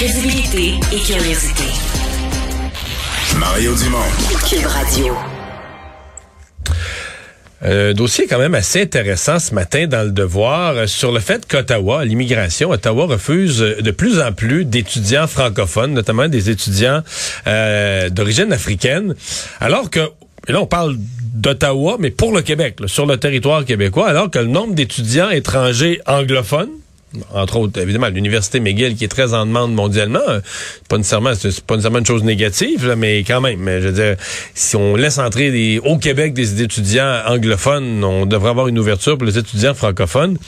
Crédibilité et curiosité. Mario Dumont. Cube Radio. Un dossier quand même assez intéressant ce matin dans le devoir euh, sur le fait qu'Ottawa, l'immigration, Ottawa refuse de plus en plus d'étudiants francophones, notamment des étudiants euh, d'origine africaine, alors que et là on parle d'Ottawa, mais pour le Québec, sur le territoire québécois, alors que le nombre d'étudiants étrangers anglophones entre autres, évidemment, l'université McGill qui est très en demande mondialement, euh, pas nécessairement, c'est pas nécessairement une chose négative, mais quand même, je veux dire, si on laisse entrer des, au Québec des étudiants anglophones, on devrait avoir une ouverture pour les étudiants francophones.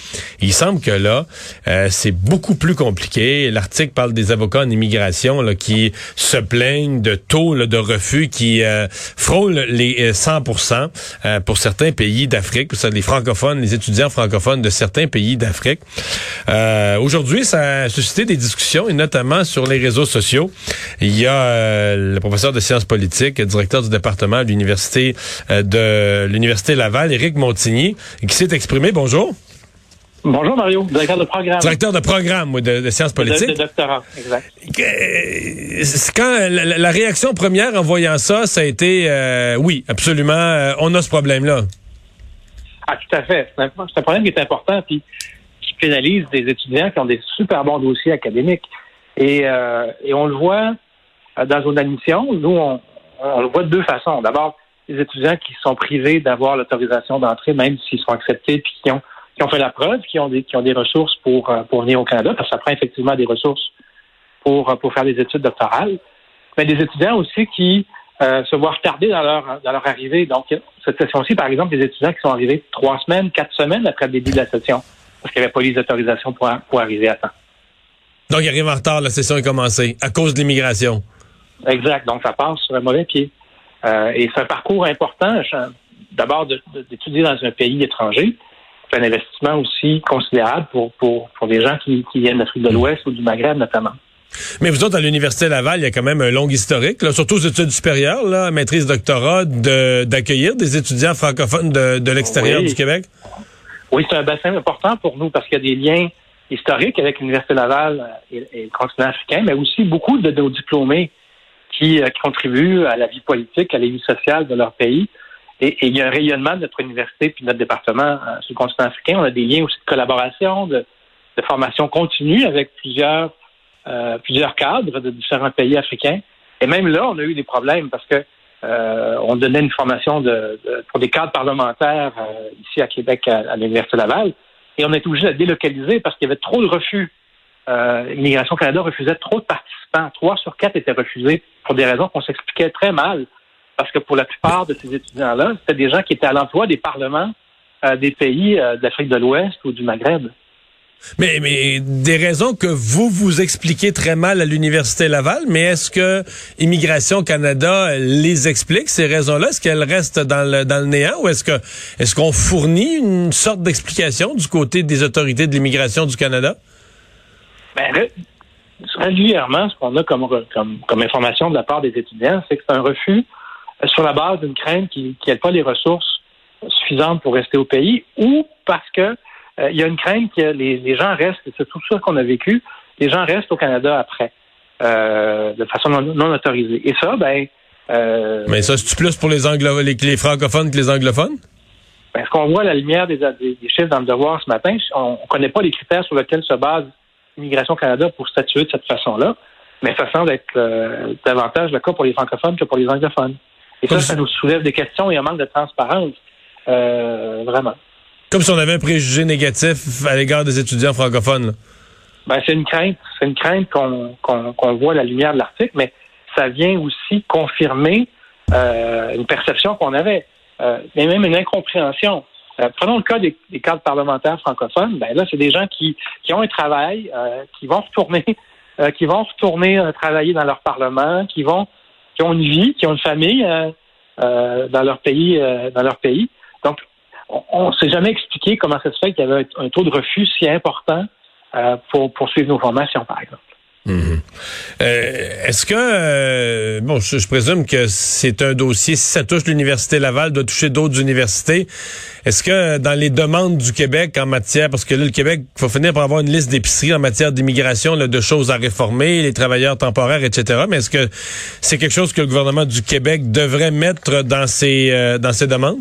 Il semble que là, euh, c'est beaucoup plus compliqué. L'article parle des avocats en immigration là, qui se plaignent de taux de refus qui euh, frôlent les 100% pour certains pays d'Afrique, les francophones, les étudiants francophones de certains pays d'Afrique. Euh, aujourd'hui, ça a suscité des discussions, et notamment sur les réseaux sociaux. Il y a euh, le professeur de sciences politiques, directeur du département de l'université euh, de l'université Laval, Éric Montigny, qui s'est exprimé. Bonjour. Bonjour Mario, directeur de programme. Directeur de programme de, sciences politiques. De, de, doctorat, exact. Quand la, réaction première en voyant ça, ça a été oui, absolument, on a ce problème-là. Ah, tout à fait. C'est un, un, problème qui est important. Puis pénalise des étudiants qui ont des super bons dossiers académiques. Et, euh, et on le voit euh, dans une admission. Nous, on, le voit de deux façons. D'abord, les étudiants qui sont privés d'avoir l'autorisation d'entrée, même s'ils sont acceptés, puis qui ont, qui ont fait la preuve, qui ont des, qui ont des ressources pour, euh, pour venir au Canada, parce que ça prend effectivement des ressources pour, pour faire des études doctorales. Mais des étudiants aussi qui se voient retardés dans leur, dans leur arrivée. Donc, cette session-ci, par exemple, des étudiants qui sont arrivés trois semaines, quatre semaines après le début de la session parce qu'il n'y avait pas les autorisations pour, pour arriver à temps. Donc, il arrive en retard, la session est commencée, à cause de l'immigration. Exact. Donc, ça passe sur un mauvais pied. Euh, et c'est un parcours important, d'abord d'étudier dans un pays étranger. C'est un investissement aussi considérable pour, pour, pour des gens qui, qui viennent d'Afrique de l'Ouest ou du Maghreb notamment. Mais vous autres, à l'Université Laval, il y a quand même un long historique, là, surtout aux études supérieures, là, maîtrise, doctorat, d'accueillir des étudiants francophones de, de l'extérieur du Québec. Oui, c'est un bassin important pour nous parce qu'il y a des liens historiques avec l'Université Laval et, le continent africain, mais aussi beaucoup de nos diplômés qui, euh, contribuent à la vie politique, à la vie sociale de leur pays. Et, il y a un rayonnement de notre université puis de notre département euh, sur le continent africain. On a des liens aussi de collaboration, de, formation continue avec plusieurs, euh, plusieurs cadres de différents pays africains. Et même là, on a eu des problèmes parce que euh, on donnait une formation de, pour des cadres parlementaires euh, ici à Québec à, l'Université Laval. Et on été obligé de délocaliser parce qu'il y avait trop de refus. Euh, Immigration Canada refusait trop de participants. Trois sur quatre étaient refusés pour des raisons qu'on s'expliquait très mal. Parce que pour la plupart de ces étudiants-là, c'était des gens qui étaient à l'emploi des parlements des pays d'Afrique de l'Ouest ou du Maghreb. Mais, des raisons que vous vous expliquez très mal à l'Université Laval, mais est-ce que Immigration Canada les explique, ces raisons-là? Est-ce qu'elles restent dans le, dans le néant ou est-ce que est-ce qu'on fournit une sorte d'explication du côté des autorités de l'immigration du Canada? Ben, régulièrement, ce qu'on a comme, comme, comme information de la part des étudiants, c'est que c'est un refus euh, sur la base d'une crainte qui n'ait pas les ressources suffisantes pour rester au pays ou parce que euh, il y a une crainte que les, gens restent, c'est tout ça qu'on a vécu, les gens restent au Canada après, euh, de façon non, autorisée. Et ça, ben... Euh, Mais ça, c'est plus pour les, anglo les, francophones que les anglophones? Ben, ce qu'on voit à la lumière des, chiffres dans le devoir ce matin, on ne connaît pas les critères sur lesquels se base Immigration Canada pour statuer de cette façon-là, mais ça semble être davantage le cas pour les francophones que pour les anglophones. Et ça, ça nous soulève des questions et un manque de transparence, vraiment. Comme si on avait un préjugé négatif à l'égard des étudiants francophones. Ben, c'est une crainte. C'est une crainte qu'on voit à la lumière de l'article, mais ça vient aussi confirmer euh, une perception qu'on avait, euh, mais même une incompréhension. Euh, prenons le cas des, cadres parlementaires francophones. Ben là, c'est des gens qui, qui ont un travail, qui vont retourner, qui vont retourner travailler dans leur parlement, qui vont, qui ont une vie, qui ont une famille dans leur pays, dans leur pays. Donc, on ne s'est jamais expliqué comment ça se fait qu'il y avait un taux de refus si important euh, pour poursuivre nos formations, par exemple. Mhm. Euh, est-ce que, euh, bon, je, présume que c'est un dossier, si ça touche l'Université Laval, doit toucher d'autres universités. Est-ce que dans les demandes du Québec en matière, parce que là, le Québec, faut finir par avoir une liste d'épiceries en matière d'immigration, de choses à réformer, les travailleurs temporaires, etc. Mais est-ce que c'est quelque chose que le gouvernement du Québec devrait mettre dans ses, euh, dans ses demandes?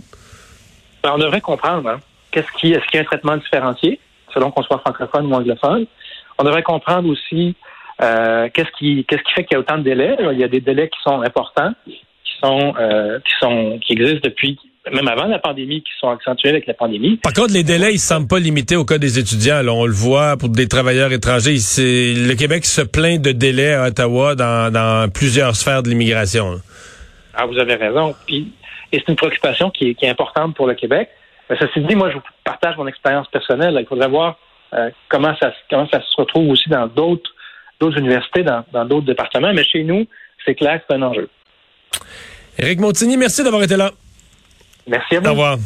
Ben, on devrait comprendre, hein. Qu'est-ce qui, est-ce qu'il y a un traitement différencié, selon qu'on soit francophone ou anglophone? On devrait comprendre aussi euh, qu'est-ce qui qu'est-ce qui fait qu'il y a autant de délais? Il y a des délais qui sont importants, qui sont euh, qui sont qui existent depuis même avant la pandémie, qui sont accentués avec la pandémie. Par contre, les délais, ils semblent pas limités au cas des étudiants. on le voit pour des travailleurs étrangers. Le Québec se plaint de délais à Ottawa dans, dans plusieurs sphères de l'immigration. Ah, vous avez raison. Puis, et c'est une préoccupation qui est, qui est importante pour le Québec. Mais ceci dit, moi, je vous partage mon expérience personnelle. Il faudrait voir euh, comment ça comment ça se retrouve aussi dans d'autres d'autres universités, dans d'autres départements. Mais chez nous, c'est clair que c'est un enjeu. Éric Montigny, merci d'avoir été là. Merci à vous. Au revoir.